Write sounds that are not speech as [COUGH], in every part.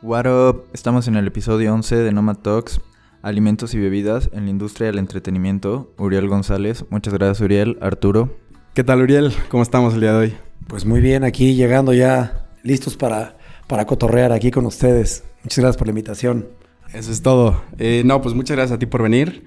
What up? Estamos en el episodio 11 de Nomad Talks, alimentos y bebidas en la industria del entretenimiento. Uriel González, muchas gracias Uriel. Arturo. ¿Qué tal Uriel? ¿Cómo estamos el día de hoy? Pues muy bien, aquí llegando ya listos para, para cotorrear aquí con ustedes. Muchas gracias por la invitación. Eso es todo. Eh, no, pues muchas gracias a ti por venir.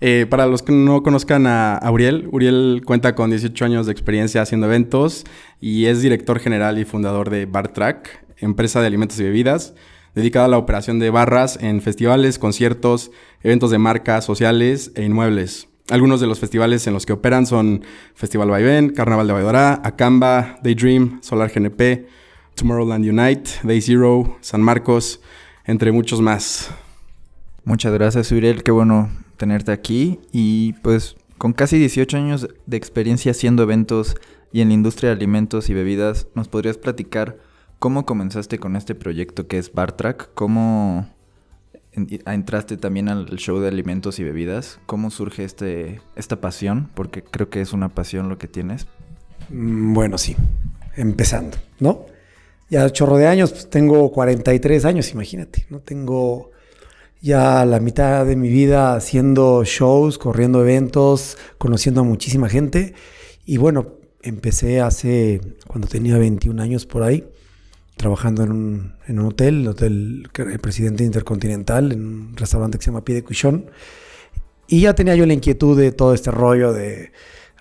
Eh, para los que no conozcan a, a, Uriel, Uriel cuenta con 18 años de experiencia haciendo eventos y es director general y fundador de Bar Track, empresa de alimentos y bebidas, dedicada a la operación de barras en festivales, conciertos, eventos de marcas sociales e inmuebles. Algunos de los festivales en los que operan son Festival Vaivén, Carnaval de Valladolid, Acamba, Daydream, Solar GNP, Tomorrowland Unite, Day Zero, San Marcos, entre muchos más. Muchas gracias, Uriel. Qué bueno tenerte aquí. Y pues con casi 18 años de experiencia haciendo eventos y en la industria de alimentos y bebidas, ¿nos podrías platicar cómo comenzaste con este proyecto que es Bartrack? ¿Cómo entraste también al show de alimentos y bebidas? ¿Cómo surge este, esta pasión? Porque creo que es una pasión lo que tienes. Mm, bueno, sí. Empezando, ¿no? Ya chorro de años, pues tengo 43 años, imagínate, ¿no? Tengo ya la mitad de mi vida haciendo shows, corriendo eventos, conociendo a muchísima gente. Y bueno, empecé hace, cuando tenía 21 años por ahí, trabajando en un, en hotel, el Hotel el Presidente Intercontinental, en un restaurante que se llama Pie de Cuchón. Y ya tenía yo la inquietud de todo este rollo de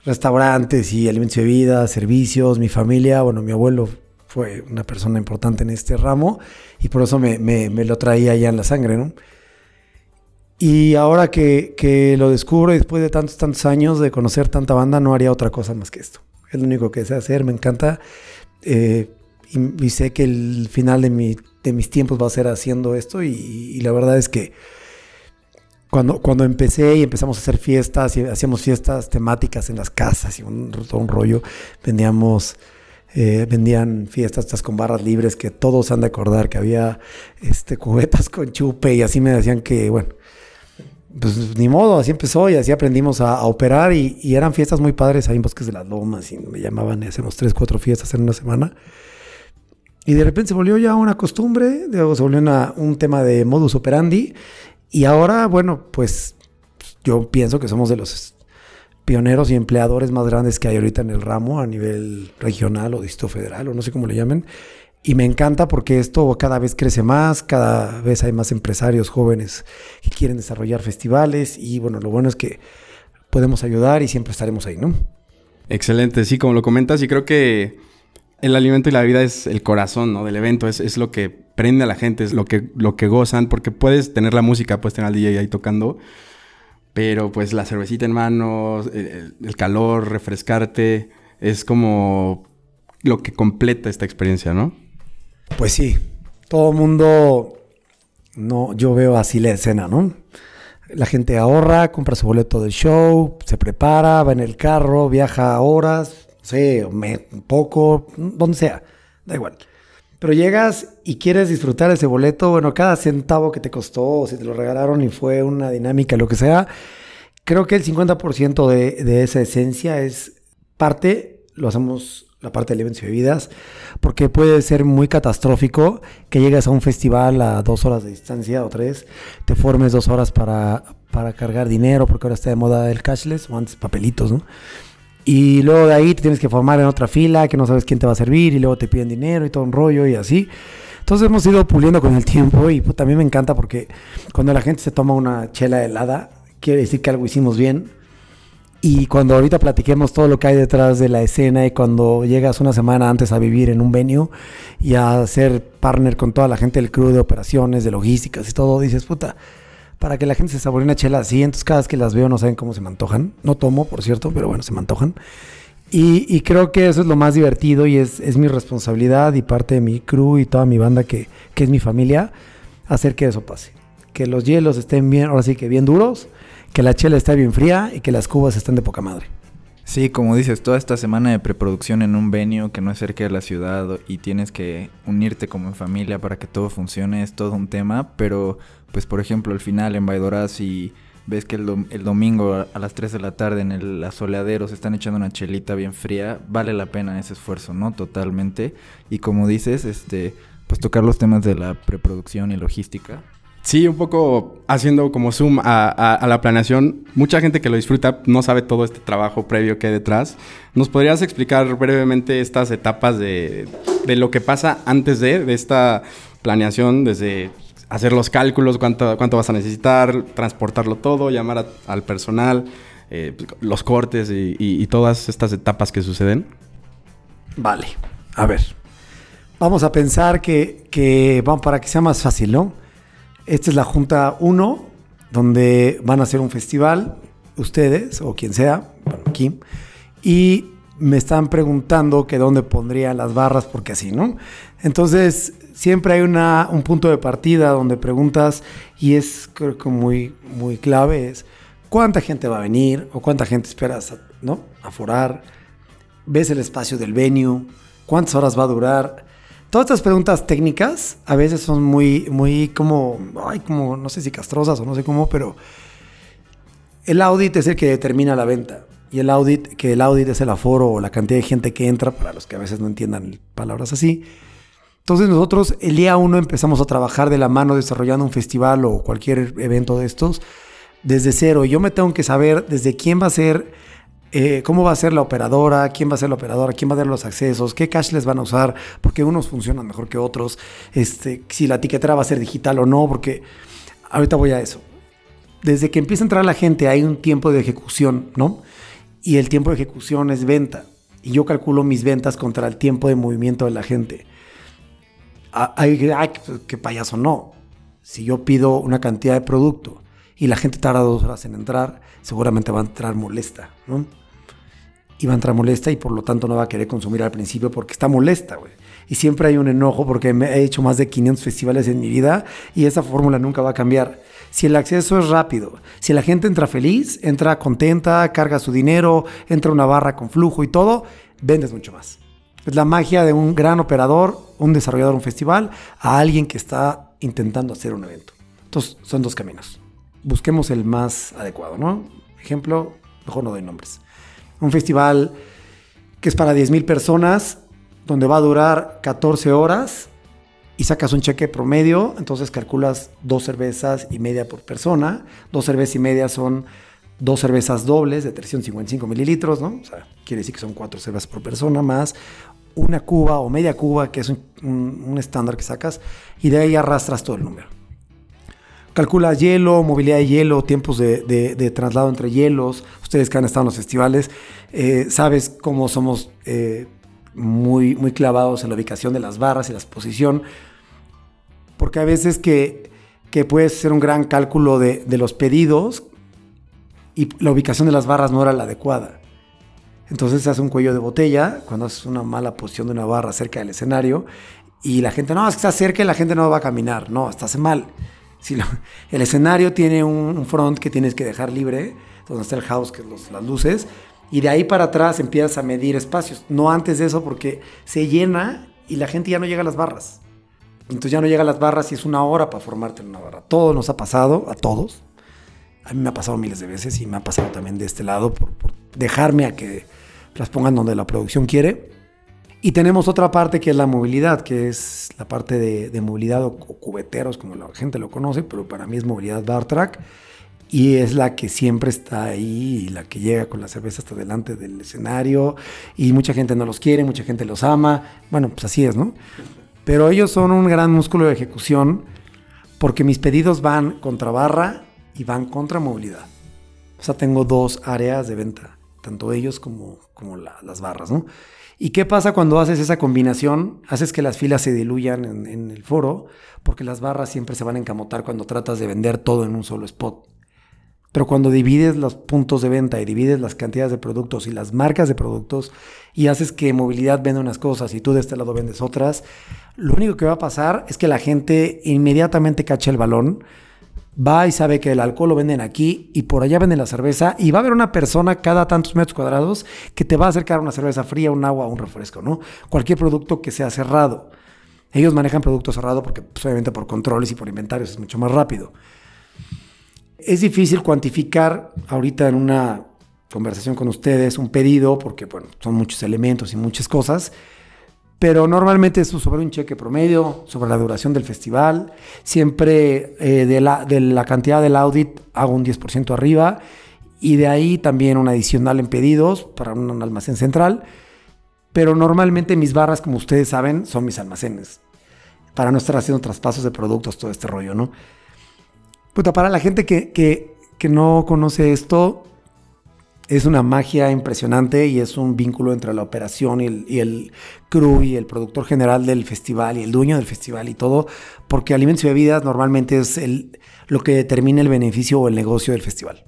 restaurantes y alimentos y bebidas, servicios, mi familia, bueno, mi abuelo fue una persona importante en este ramo y por eso me, lo traía ya en la sangre, ¿no? Y ahora que, lo descubro después de tantos, tantos años de conocer tanta banda, no haría otra cosa más que esto. Es lo único que sé hacer, me encanta. Eh, y, y, sé que el final de, mi, de, mis tiempos va a ser haciendo esto. Y, la verdad es que cuando, cuando empecé y empezamos a hacer fiestas y hacíamos fiestas temáticas en las casas y todo un rollo, vendíamos... Eh, vendían fiestas estas con barras libres que todos han de acordar que había este, cubetas con chupe y así me decían que, bueno, pues ni modo, así empezó y así aprendimos a, a operar y, y, eran fiestas muy padres ahí en Bosques de las Lomas y me llamaban y hacemos tres, cuatro fiestas en una semana. Y de repente se volvió ya una costumbre, se volvió una, un tema de modus operandi y ahora, bueno, pues yo pienso que somos de los pioneros y empleadores más grandes que hay ahorita en el ramo a nivel regional o distrito federal o no sé cómo le llamen. Y me encanta porque esto cada vez crece más, cada vez hay más empresarios jóvenes que quieren desarrollar festivales y bueno, lo bueno es que podemos ayudar y siempre estaremos ahí, ¿no? Excelente, sí, como lo comentas, y creo que el alimento y la vida es el corazón ¿no? del evento, es, es, lo que prende a la gente, es lo que, lo que gozan, porque puedes tener la música, puedes tener al DJ ahí tocando, pero pues la cervecita en manos, el, el calor, refrescarte, es como lo que completa esta experiencia, ¿no? Pues sí, todo mundo, no, yo veo así la escena, ¿no? La gente ahorra, compra su boleto del show, se prepara, va en el carro, viaja horas, sé, un poco, donde sea, da igual. Pero llegas y quieres disfrutar ese boleto, bueno, cada centavo que te costó, si te lo regalaron y fue una dinámica, lo que sea, creo que el 50% de, de esa esencia es parte, lo hacemos la parte de eventos y bebidas, porque puede ser muy catastrófico que llegues a un festival a dos horas de distancia o tres, te formes dos horas para, para cargar dinero, porque ahora está de moda el cashless, o antes papelitos, ¿no? Y luego de ahí te tienes que formar en otra fila, que no sabes quién te va a servir, y luego te piden dinero y todo un rollo y así. Entonces hemos ido puliendo con el tiempo y pues, también me encanta porque cuando la gente se toma una chela helada, quiere decir que algo hicimos bien, y cuando ahorita platiquemos todo lo que hay detrás de la escena y cuando llegas una semana antes a vivir en un venue y a ser partner con toda la gente del crew de operaciones, de logísticas y todo, dices, puta, para que la gente se saboree una chela así, entonces cada vez que las veo no saben cómo se me antojan. No tomo, por cierto, pero bueno, se me antojan. Y, creo que eso es lo más divertido y es, mi responsabilidad y parte de mi crew y toda mi banda que, es mi familia, hacer que eso pase. Que los hielos estén bien, ahora sí que bien duros que la chela está bien fría y que las cubas están de poca madre. Sí, como dices, toda esta semana de preproducción en un venue que no es cerca de la ciudad y tienes que unirte como en familia para que todo funcione es todo un tema, pero pues por ejemplo al final en Baidoraz y ves que el, dom el, domingo a las 3 de la tarde en el asoleadero se están echando una chelita bien fría, vale la pena ese esfuerzo, ¿no? Totalmente. Y como dices, este pues tocar los temas de la preproducción y logística. Sí, un poco haciendo como zoom a, la planeación. Mucha gente que lo disfruta no sabe todo este trabajo previo que hay detrás. ¿Nos podrías explicar brevemente estas etapas de, lo que pasa antes de, de esta planeación, desde hacer los cálculos, cuánto, cuánto vas a necesitar, transportarlo todo, llamar al personal, eh, los cortes y, todas estas etapas que suceden? Vale, a ver. Vamos a pensar que, que para que sea más fácil, ¿no? Esta es la Junta 1, donde van a hacer un festival, ustedes o quien sea, bueno, aquí, y me están preguntando que dónde pondría las barras, porque así, ¿no? Entonces, siempre hay una, un punto de partida donde preguntas, y es creo que muy, muy clave, es cuánta gente va a venir o cuánta gente esperas, ¿no? Aforar, ves el espacio del venue, cuántas horas va a durar, Todas estas preguntas técnicas a veces son muy, muy como, ay, como, no sé si castrosas o no sé cómo, pero el audit es el que determina la venta. Y el audit, que el audit es el aforo o la cantidad de gente que entra, para los que a veces no entiendan palabras así. Entonces nosotros el día uno empezamos a trabajar de la mano desarrollando un festival o cualquier evento de estos desde cero. Yo me tengo que saber desde quién va a ser eh, cómo va a ser la operadora, quién va a ser la operadora, quién va a dar los accesos, qué cash les van a usar, porque unos funcionan mejor que otros, este, si la etiquetera va a ser digital o no, porque ahorita voy a eso. Desde que empieza a entrar la gente hay un tiempo de ejecución, ¿no? Y el tiempo de ejecución es venta. Y yo calculo mis ventas contra el tiempo de movimiento de la gente. Ay, ay qué payaso, no. Si yo pido una cantidad de producto y la gente tarda dos horas en entrar, seguramente va a entrar molesta, ¿no? Y va a entrar molesta y por lo tanto no va a querer consumir al principio porque está molesta, güey. Y siempre hay un enojo porque me he hecho más de 500 festivales en mi vida y esa fórmula nunca va a cambiar. Si el acceso es rápido, si la gente entra feliz, entra contenta, carga su dinero, entra una barra con flujo y todo, vendes mucho más. Es la magia de un gran operador, un desarrollador, un festival, a alguien que está intentando hacer un evento. Entonces, son dos caminos busquemos el más adecuado, ¿no? Ejemplo, mejor no doy nombres. Un festival que es para 10.000 personas, donde va a durar 14 horas y sacas un cheque promedio, entonces calculas dos cervezas y media por persona. Dos cervezas y media son dos cervezas dobles de 355 mililitros, ¿no? O sea, quiere decir que son cuatro cervezas por persona más una cuba o media cuba, que es un estándar que sacas, y de ahí arrastras todo el número. Calculas hielo, movilidad de hielo, tiempos de, traslado entre hielos. Ustedes que han estado en los festivales, eh, sabes cómo somos eh, muy, muy clavados en la ubicación de las barras y la exposición. Porque a veces que, que puede ser un gran cálculo de, de los pedidos y la ubicación de las barras no era la adecuada. Entonces se hace un cuello de botella cuando haces una mala posición de una barra cerca del escenario y la gente, no, está cerca y la gente no va a caminar. No, estás mal. Si el escenario tiene un, front que tienes que dejar libre, donde está el house, que es las luces, y de ahí para atrás empiezas a medir espacios. No antes de eso, porque se llena y la gente ya no llega a las barras. Entonces ya no llega a las barras y es una hora para formarte en una barra. Todo nos ha pasado, a todos. A mí me ha pasado miles de veces y me ha pasado también de este lado por dejarme a que las pongan donde la producción quiere. Y tenemos otra parte que es la movilidad, que es la parte de, movilidad o, cubeteros, como la gente lo conoce, pero para mí es movilidad bar track. Y es la que siempre está ahí y la que llega con la cerveza hasta delante del escenario. Y mucha gente no los quiere, mucha gente los ama. Bueno, pues así es, ¿no? Pero ellos son un gran músculo de ejecución porque mis pedidos van contra barra y van contra movilidad. O sea, tengo dos áreas de venta, tanto ellos como, como las barras, ¿no? ¿Y qué pasa cuando haces esa combinación? Haces que las filas se diluyan en, el foro, porque las barras siempre se van a encamotar cuando tratas de vender todo en un solo spot. Pero cuando divides los puntos de venta y divides las cantidades de productos y las marcas de productos y haces que movilidad venda unas cosas y tú de este lado vendes otras, lo único que va a pasar es que la gente inmediatamente cacha el balón va y sabe que el alcohol lo venden aquí y por allá venden la cerveza y va a haber una persona cada tantos metros cuadrados que te va a acercar una cerveza fría, un agua, un refresco, ¿no? Cualquier producto que sea cerrado. Ellos manejan producto cerrado porque pues, obviamente por controles y por inventarios es mucho más rápido. Es difícil cuantificar ahorita en una conversación con ustedes un pedido porque bueno, son muchos elementos y muchas cosas, pero normalmente es sobre un cheque promedio, sobre la duración del festival. Siempre eh, de, la, de la cantidad del audit hago un 10% arriba y de ahí también un adicional en pedidos para un almacén central. Pero normalmente mis barras, como ustedes saben, son mis almacenes. Para no estar haciendo traspasos de productos, todo este rollo, ¿no? Puta, para la gente que, que, que no conoce esto, es una magia impresionante y es un vínculo entre la operación y el, y crew y el productor general del festival y el dueño del festival y todo, porque alimentos y bebidas normalmente es el, lo que determina el beneficio o el negocio del festival.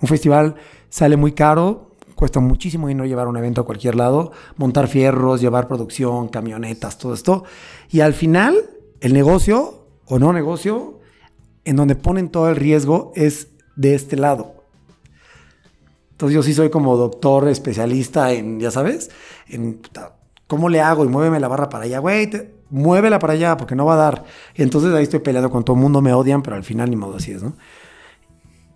Un festival sale muy caro, cuesta muchísimo dinero llevar un evento a cualquier lado, montar fierros, llevar producción, camionetas, todo esto. Y al final, el negocio o no negocio, en donde ponen todo el riesgo es de este lado entonces yo sí soy como doctor especialista en, ya sabes, en cómo le hago y muéveme la barra para allá, güey, muévela para allá porque no va a dar. Y entonces ahí estoy peleando con todo el mundo, me odian, pero al final ni modo así es, ¿no?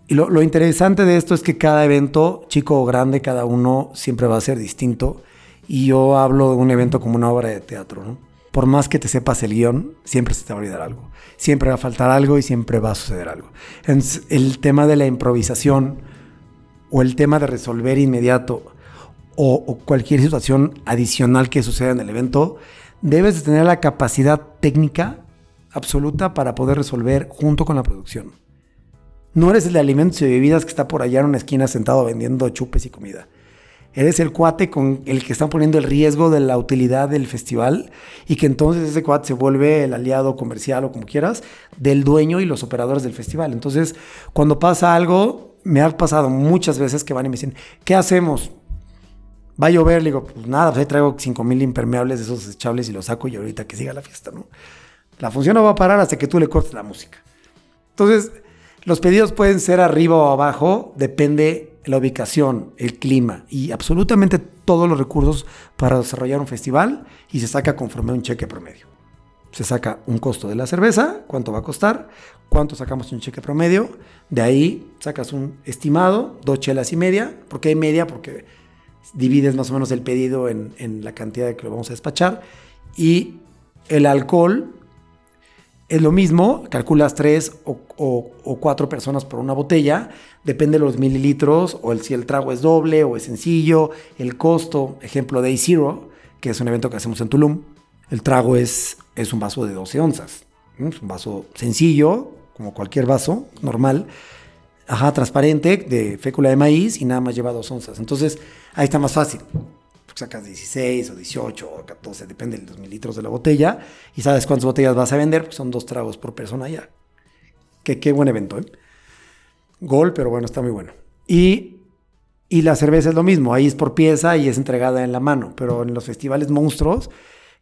Y lo, lo, interesante de esto es que cada evento, chico o grande, cada uno siempre va a ser distinto. Y yo hablo de un evento como una obra de teatro, ¿no? Por más que te sepas el guion, siempre se te va a olvidar algo. Siempre va a faltar algo y siempre va a suceder algo. Entonces, el tema de la improvisación o el tema de resolver inmediato o, cualquier situación adicional que suceda en el evento, debes de tener la capacidad técnica absoluta para poder resolver junto con la producción. No eres el de alimentos y bebidas que está por allá en una esquina sentado vendiendo chupes y comida. Eres el cuate con el que están poniendo el riesgo de la utilidad del festival y que entonces ese cuate se vuelve el aliado comercial o como quieras del dueño y los operadores del festival. Entonces, cuando pasa algo, me ha pasado muchas veces que van y me dicen, ¿qué hacemos? Va a llover, le digo, pues nada, pues ahí traigo 5 mil impermeables de esos desechables y los saco y ahorita que siga la fiesta, ¿no? La función no va a parar hasta que tú le cortes la música. Entonces, los pedidos pueden ser arriba o abajo, depende la ubicación, el clima y absolutamente todos los recursos para desarrollar un festival y se saca conforme a un cheque promedio. Se saca un costo de la cerveza, cuánto va a costar, cuánto sacamos un cheque promedio, de ahí sacas un estimado, dos chelas y media, ¿por qué media? Porque divides más o menos el pedido en, la cantidad de que lo vamos a despachar, y el alcohol es lo mismo, calculas tres o, cuatro personas por una botella, depende de los mililitros, o el, si el trago es doble o es sencillo, el costo, ejemplo de A-Zero, que es un evento que hacemos en Tulum, el trago es, es un vaso de 12 onzas. Es un vaso sencillo, como cualquier vaso normal, ajá, transparente, de fécula de maíz y nada más lleva dos onzas. Entonces, ahí está más fácil. Sacas 16 o 18 o 14, depende de los mililitros de la botella, y sabes cuántas botellas vas a vender, son dos tragos por persona ya. Qué, qué buen evento, ¿eh? Gol, pero bueno, está muy bueno. Y, y la cerveza es lo mismo, ahí es por pieza y es entregada en la mano, pero en los festivales monstruos,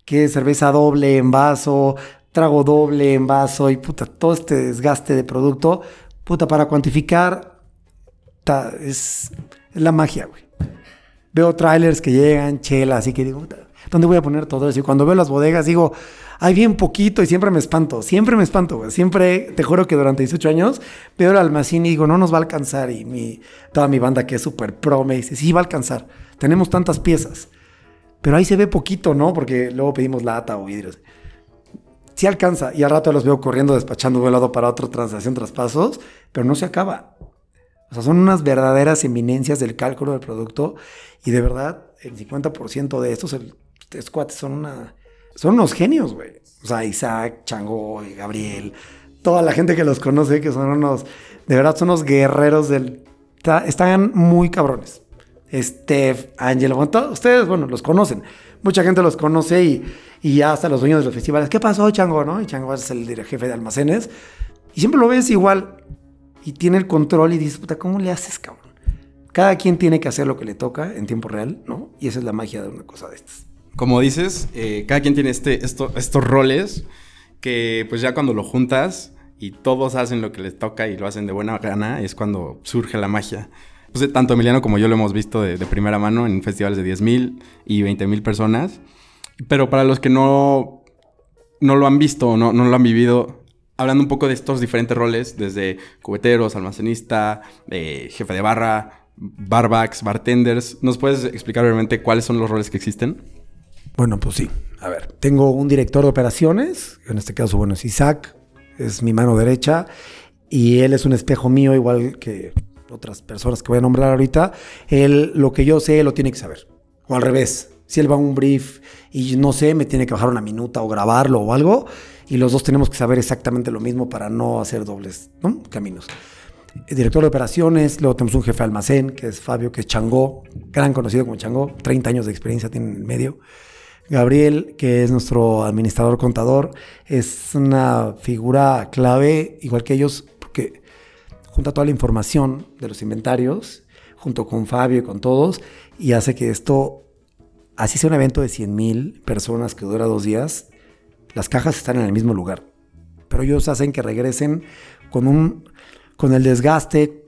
que cerveza doble en vaso, trago doble en vaso y puta, todo este desgaste de producto, puta, para cuantificar, es, la magia, güey. Veo trailers que llegan, chelas, y que digo, ¿dónde voy a poner todo eso? Y cuando veo las bodegas digo, hay bien poquito y siempre me espanto, siempre me espanto, güey. Siempre, te juro que durante 18 años veo el almacén y digo, no nos va a alcanzar. Y mi, toda mi banda que es súper pro me dice, sí, va a alcanzar. Tenemos tantas piezas. Pero ahí se ve poquito, ¿no? Porque luego pedimos lata o vidrios sí alcanza. Y al rato los veo corriendo, despachando de un lado para otro, transacción tras pasos, pero no se acaba. O sea, son unas verdaderas eminencias del cálculo del producto. Y de verdad, el 50% de estos, el, cuates son una. Son unos genios, güey. O sea, Isaac, Chango, Gabriel, toda la gente que los conoce, que son unos. De verdad, son unos guerreros del. Están muy cabrones. Steph, Angelo, ustedes, bueno, los conocen. Mucha gente los conoce y y hasta los dueños de los festivales, ¿qué pasó, Chango? ¿no? Y Chango es el jefe de almacenes. Y siempre lo ves igual. Y tiene el control y dices, puta, ¿cómo le haces, cabrón? Cada quien tiene que hacer lo que le toca en tiempo real, ¿no? Y esa es la magia de una cosa de estas. Como dices, eh, cada quien tiene este, estos roles que pues ya cuando lo juntas y todos hacen lo que les toca y lo hacen de buena gana, es cuando surge la magia. Pues, tanto Emiliano como yo lo hemos visto de, de primera mano en festivales de 10.000 y 20.000 personas. Pero para los que no, no lo han visto no, no lo han vivido, hablando un poco de estos diferentes roles, desde cubeteros, almacenista, eh, jefe de barra, barbacks, bartenders, ¿nos puedes explicar brevemente cuáles son los roles que existen? Bueno, pues sí. A ver, tengo un director de operaciones, en este caso, bueno, es Isaac, es mi mano derecha, y él es un espejo mío, igual que otras personas que voy a nombrar ahorita. Él, lo que yo sé, lo tiene que saber. O al revés, si él va a un brief y no sé, me tiene que bajar una minuta o grabarlo o algo, y los dos tenemos que saber exactamente lo mismo para no hacer dobles caminos. Director de operaciones, luego tenemos un jefe de almacén, que es Fabio, que es Changó, gran conocido como Changó, 30 años de experiencia tiene en medio. Gabriel, que es nuestro administrador contador, es una figura clave, igual que ellos, junta toda la información de los inventarios, junto con Fabio y con todos, y hace que esto, así sea un evento de 100 mil personas que dura dos días, las cajas están en el mismo lugar. Pero ellos hacen que regresen con, un, con el desgaste,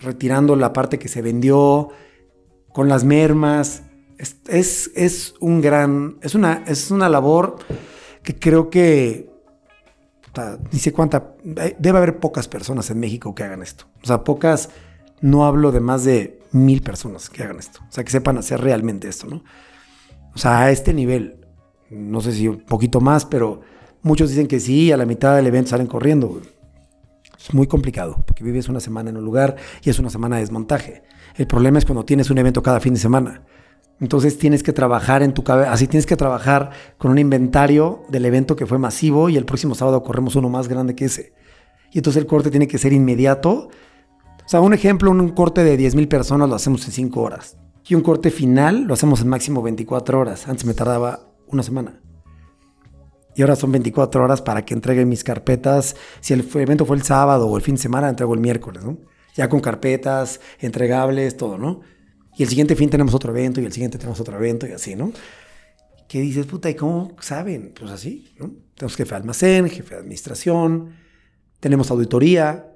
retirando la parte que se vendió, con las mermas, es, es, un gran, es una, es una labor que creo que, ni sé cuánta, debe haber pocas personas en México que hagan esto. O sea, pocas, no hablo de más de mil personas que hagan esto. O sea, que sepan hacer realmente esto, ¿no? O sea, a este nivel, no sé si un poquito más, pero muchos dicen que sí, a la mitad del evento salen corriendo. Es muy complicado, porque vives una semana en un lugar y es una semana de desmontaje. El problema es cuando tienes un evento cada fin de semana. Entonces tienes que trabajar en tu cabeza, así tienes que trabajar con un inventario del evento que fue masivo y el próximo sábado corremos uno más grande que ese. Y entonces el corte tiene que ser inmediato. O sea, un ejemplo, un corte de 10 mil personas lo hacemos en 5 horas. Y un corte final lo hacemos en máximo 24 horas. Antes me tardaba una semana. Y ahora son 24 horas para que entregue mis carpetas. Si el evento fue el sábado o el fin de semana, entrego el miércoles, ¿no? Ya con carpetas, entregables, todo, ¿no? Y el siguiente fin tenemos otro evento y el siguiente tenemos otro evento y así, ¿no? ¿Qué dices, puta, ¿y cómo saben? Pues así, ¿no? Tenemos jefe de almacén, jefe de administración, tenemos auditoría,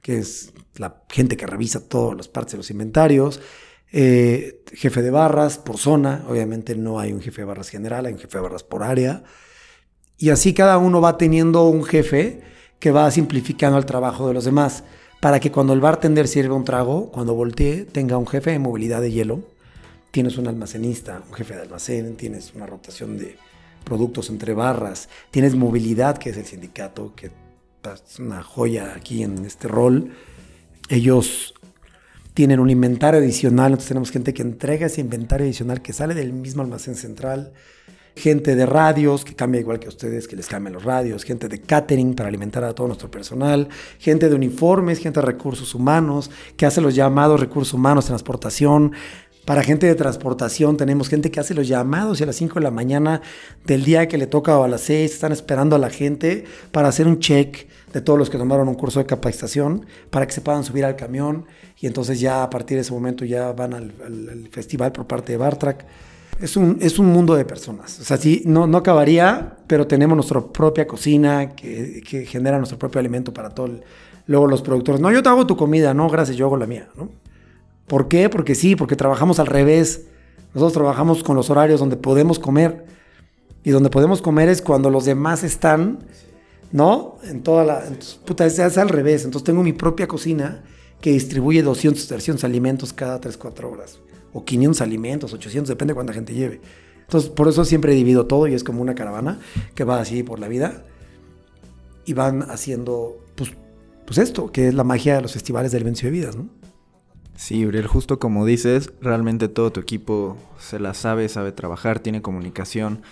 que es la gente que revisa todas las partes de los inventarios, eh, jefe de barras por zona, obviamente no hay un jefe de barras general, hay un jefe de barras por área, y así cada uno va teniendo un jefe que va simplificando el trabajo de los demás para que cuando el bartender sirva un trago, cuando voltee, tenga un jefe de movilidad de hielo, tienes un almacenista, un jefe de almacén, tienes una rotación de productos entre barras, tienes movilidad, que es el sindicato, que es una joya aquí en este rol. Ellos tienen un inventario adicional, nosotros tenemos gente que entrega ese inventario adicional que sale del mismo almacén central gente de radios, que cambia igual que ustedes, que les cambian los radios, gente de catering para alimentar a todo nuestro personal, gente de uniformes, gente de recursos humanos, que hace los llamados recursos humanos, transportación. Para gente de transportación tenemos gente que hace los llamados y a las 5 de la mañana del día que le toca o a las 6 están esperando a la gente para hacer un check de todos los que tomaron un curso de capacitación para que se puedan subir al camión y entonces ya a partir de ese momento ya van al, al festival por parte de Bartrack es un, es un mundo de personas. O sea, sí, no, no acabaría, pero tenemos nuestra propia cocina que, que genera nuestro propio alimento para todo. luego los productores, no, yo te hago tu comida, no, gracias, yo hago la mía, ¿no? ¿Por qué? Porque sí, porque trabajamos al revés. Nosotros trabajamos con los horarios donde podemos comer. Y donde podemos comer es cuando los demás están, ¿no? En toda la... Entonces, puta, es, es al revés. Entonces tengo mi propia cocina que distribuye 200, 300 alimentos cada 3, 4 horas o 500 alimentos, 800, depende de cuánta gente lleve. Entonces, por eso siempre divido todo y es como una caravana que va así por la vida y van haciendo, pues, pues esto, que es la magia de los festivales del Vencio de Vidas, ¿no? Sí, Uriel, justo como dices, realmente todo tu equipo se la sabe, sabe trabajar, tiene comunicación.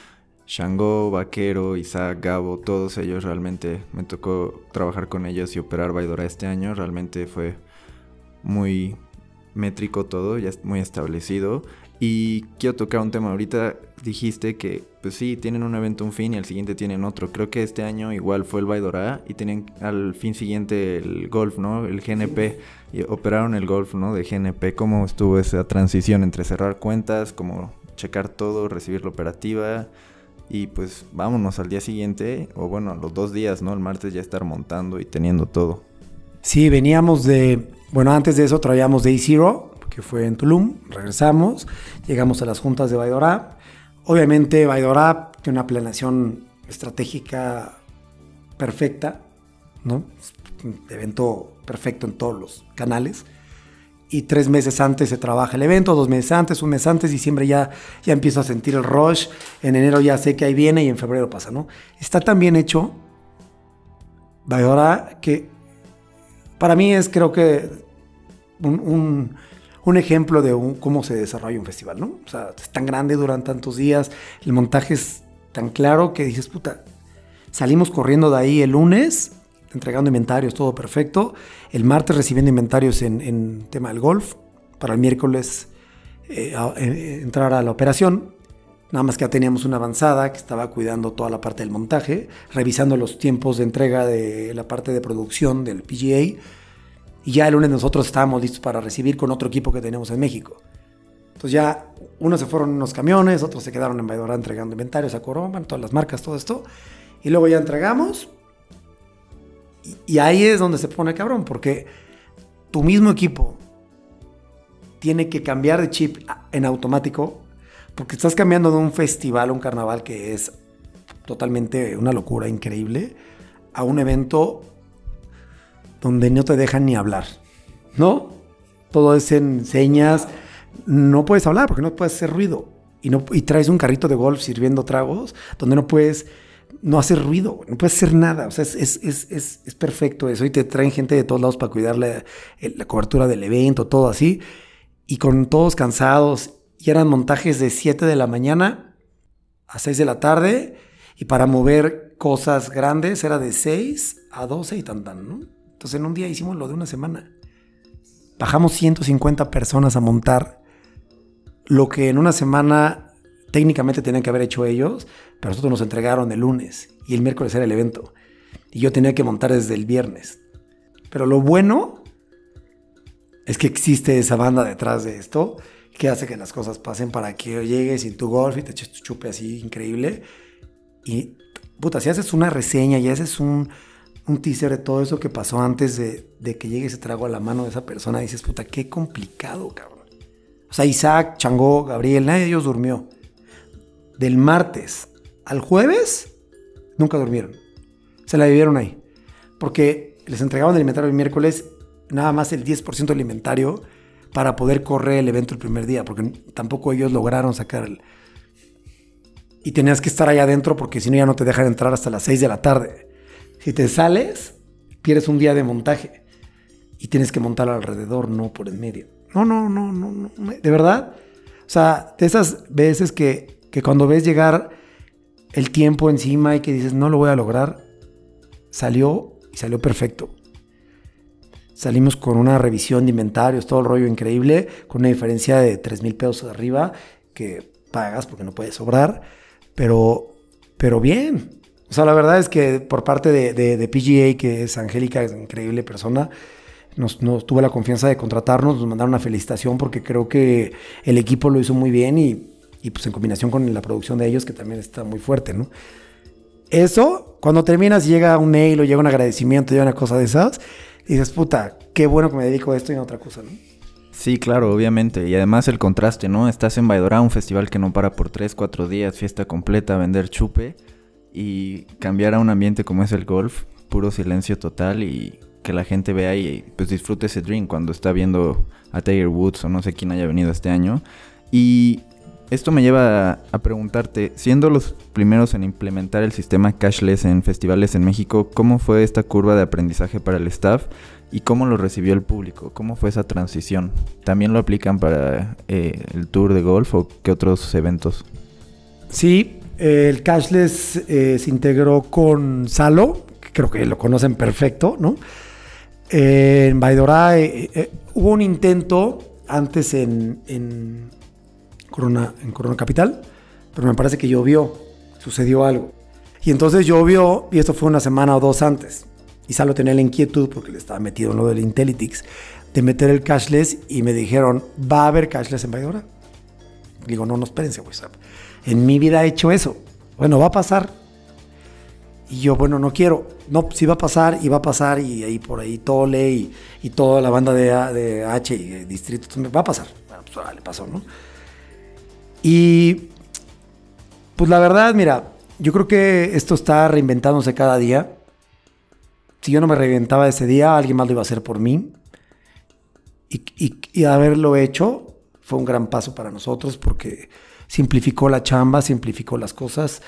Shango, Vaquero, Isaac, Gabo, todos ellos realmente me tocó trabajar con ellos y operar Baidora este año. Realmente fue muy, métrico todo, ya es muy establecido. Y quiero tocar un tema. Ahorita dijiste que, pues sí, tienen un evento un fin y al siguiente tienen otro. Creo que este año igual fue el Baidora y tienen al fin siguiente el golf, ¿no? El GNP. Y operaron el golf, ¿no? De GNP. ¿Cómo estuvo esa transición entre cerrar cuentas, como checar todo, recibir la operativa? Y pues vámonos al día siguiente, o bueno, los dos días, ¿no? El martes ya estar montando y teniendo todo. Sí, veníamos de bueno, antes de eso traíamos Day Zero, que fue en Tulum, regresamos, llegamos a las juntas de Baidora. Obviamente Baidora tiene una planeación estratégica perfecta, ¿no? Un evento perfecto en todos los canales. y tres meses antes se trabaja el evento, dos meses antes, un mes antes, diciembre ya, ya empiezo a sentir el rush, en enero ya sé que ahí viene y en febrero pasa, ¿no? Está tan bien hecho, ahora que para mí es creo que un, un, ejemplo de cómo se desarrolla un festival, ¿no? O sea, es tan grande, duran tantos días, el montaje es tan claro que dices, puta, salimos corriendo de ahí el lunes entregando inventarios, todo perfecto. El martes recibiendo inventarios en, tema del golf. Para el miércoles eh, eh, entrar a la operación. Nada más que ya teníamos una avanzada que estaba cuidando toda la parte del montaje, revisando los tiempos de entrega de la parte de producción del PGA. Y ya el lunes nosotros estábamos listos para recibir con otro equipo que tenemos en México. Entonces ya unos se fueron en unos camiones, otros se quedaron en Valladolid entregando inventarios a Corona, todas las marcas, todo esto. Y luego ya entregamos y, ahí es donde se pone cabrón, porque tu mismo equipo tiene que cambiar de chip en automático, porque estás cambiando de un festival, un carnaval que es totalmente una locura increíble, a un evento donde no te dejan ni hablar, ¿no? Todo es en señas, no puedes hablar porque no puedes hacer ruido. Y, no, y traes un carrito de golf sirviendo tragos donde no puedes no hace ruido, no puede hacer nada. O sea, es, perfecto eso. Y te traen gente de todos lados para cuidar la, cobertura del evento, todo así. Y con todos cansados. Y eran montajes de 7 de la mañana a 6 de la tarde. Y para mover cosas grandes era de 6 a 12 y tan tan, ¿no? Entonces en un día hicimos lo de una semana. Bajamos 150 personas a montar lo que en una semana técnicamente tenían que haber hecho ellos pero nosotros nos entregaron el lunes y el miércoles era el evento. Y yo tenía que montar desde el viernes. Pero lo bueno es que existe esa banda detrás de esto que hace que las cosas pasen para que llegues sin tu golf y te eches tu chupe así increíble. Y, puta, si haces una reseña y haces un, un teaser de todo eso que pasó antes de, de, que llegue ese trago a la mano de esa persona, dices, puta, qué complicado, cabrón. O sea, Isaac, Changó, Gabriel, nadie de ellos durmió. Del martes al jueves nunca durmieron. Se la vivieron ahí. Porque les entregaban el inventario el miércoles nada más el 10% del inventario para poder correr el evento el primer día, porque tampoco ellos lograron sacar el... Y tenías que estar ahí adentro porque si no ya no te dejan entrar hasta las 6 de la tarde. Si te sales, pierdes un día de montaje y tienes que montar alrededor, no por en medio. No, no, no, no, no. De verdad. O sea, de esas veces que, que cuando ves llegar el tiempo encima y que dices, no lo voy a lograr, salió y salió perfecto. Salimos con una revisión de inventarios, todo el rollo increíble, con una diferencia de 3 mil pesos arriba que pagas porque no puedes sobrar, pero, pero bien. O sea, la verdad es que por parte de, de, PGA, que es Angélica, es una increíble persona, nos, nos, tuvo la confianza de contratarnos, nos mandaron una felicitación porque creo que el equipo lo hizo muy bien y y pues en combinación con la producción de ellos, que también está muy fuerte, ¿no? Eso, cuando terminas, llega un mail o llega un agradecimiento, llega una cosa de esas, y dices, puta, qué bueno que me dedico a esto y a otra cosa, ¿no? Sí, claro, obviamente. Y además el contraste, ¿no? Estás en Baidora, un festival que no para por 3, 4 días, fiesta completa, vender chupe y cambiar a un ambiente como es el golf, puro silencio total y que la gente vea y pues disfrute ese drink cuando está viendo a Tiger Woods o no sé quién haya venido este año. Y esto me lleva a, preguntarte, siendo los primeros en implementar el sistema cashless en festivales en México, ¿cómo fue esta curva de aprendizaje para el staff y cómo lo recibió el público? ¿Cómo fue esa transición? ¿También lo aplican para eh, el tour de golf o qué otros eventos? Sí, el cashless eh, se integró con Salo, creo que lo conocen perfecto, ¿no? en Baidora eh, hubo un intento antes en Corona, en Corona Capital, pero me parece que llovió, sucedió algo. Y entonces llovió, y esto fue una semana o dos antes. Y Salo tenía la inquietud, porque le estaba metido en lo del Intellytics, de meter el cashless y me dijeron, ¿va a haber cashless en Baidora? Digo, no, no, espérense, güey. En mi vida he hecho eso. Bueno, va a pasar. Y yo, bueno, no quiero. No, sí va a pasar y va a pasar y ahí por ahí Tole y, y toda la banda de, de H y Distrito. Va a pasar. Pues le pasó, ¿no? Y pues la verdad, mira, yo creo que esto está reinventándose cada día. Si yo no me reinventaba ese día, alguien más lo iba a hacer por mí. y, y, y haberlo hecho fue un gran paso para nosotros porque simplificó la chamba, simplificó las cosas.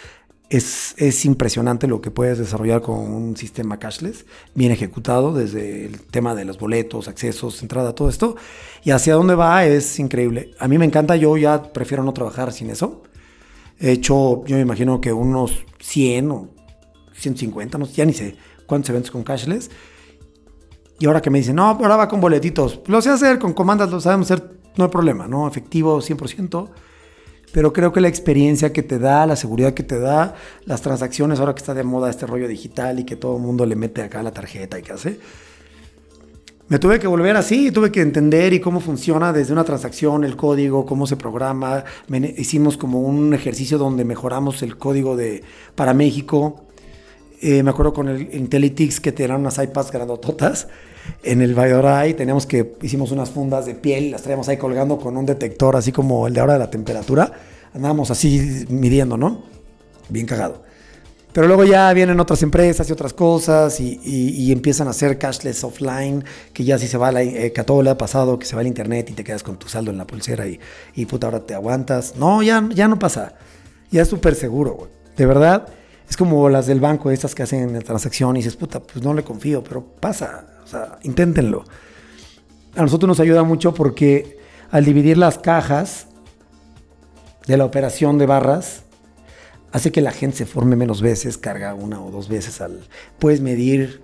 Es, es, impresionante lo que puedes desarrollar con un sistema cashless, bien ejecutado, desde el tema de los boletos, accesos, entrada, todo esto. Y hacia dónde va es increíble. A mí me encanta, yo ya prefiero no trabajar sin eso. He hecho, yo me imagino que unos 100 o 150, no, ya ni sé cuántos eventos con cashless. Y ahora que me dicen, no, ahora va con boletitos. Lo sé hacer, con comandas lo sabemos hacer no hay problema, ¿no? Efectivo 100%, pero creo que la experiencia que te da, la seguridad que te da, las transacciones, ahora que está de moda este rollo digital y que todo el mundo le mete acá la tarjeta y qué hace, me tuve que volver así, tuve que entender y cómo funciona desde una transacción, el código, cómo se programa. hicimos como un ejercicio donde mejoramos el código de, para México. Eh, me acuerdo con el Intelitix que te unas iPads grandototas en el Valladolid teníamos que, hicimos unas fundas de piel, las traíamos ahí colgando con un detector, así como el de ahora de la temperatura. Andábamos así midiendo, ¿no? Bien cagado. Pero luego ya vienen otras empresas y otras cosas y, empiezan a hacer cashless offline, que ya si se va la eh, ha pasado, que se va al internet y te quedas con tu saldo en la pulsera y, y puta, ahora te aguantas. No, ya, ya no pasa. Ya es súper seguro, güey. De verdad, es como las del banco, estas que hacen la transacción y dices, puta, pues no le confío, pero pasa. O sea, inténtenlo. A nosotros nos ayuda mucho porque al dividir las cajas de la operación de barras, hace que la gente se forme menos veces, carga una o dos veces al... Puedes medir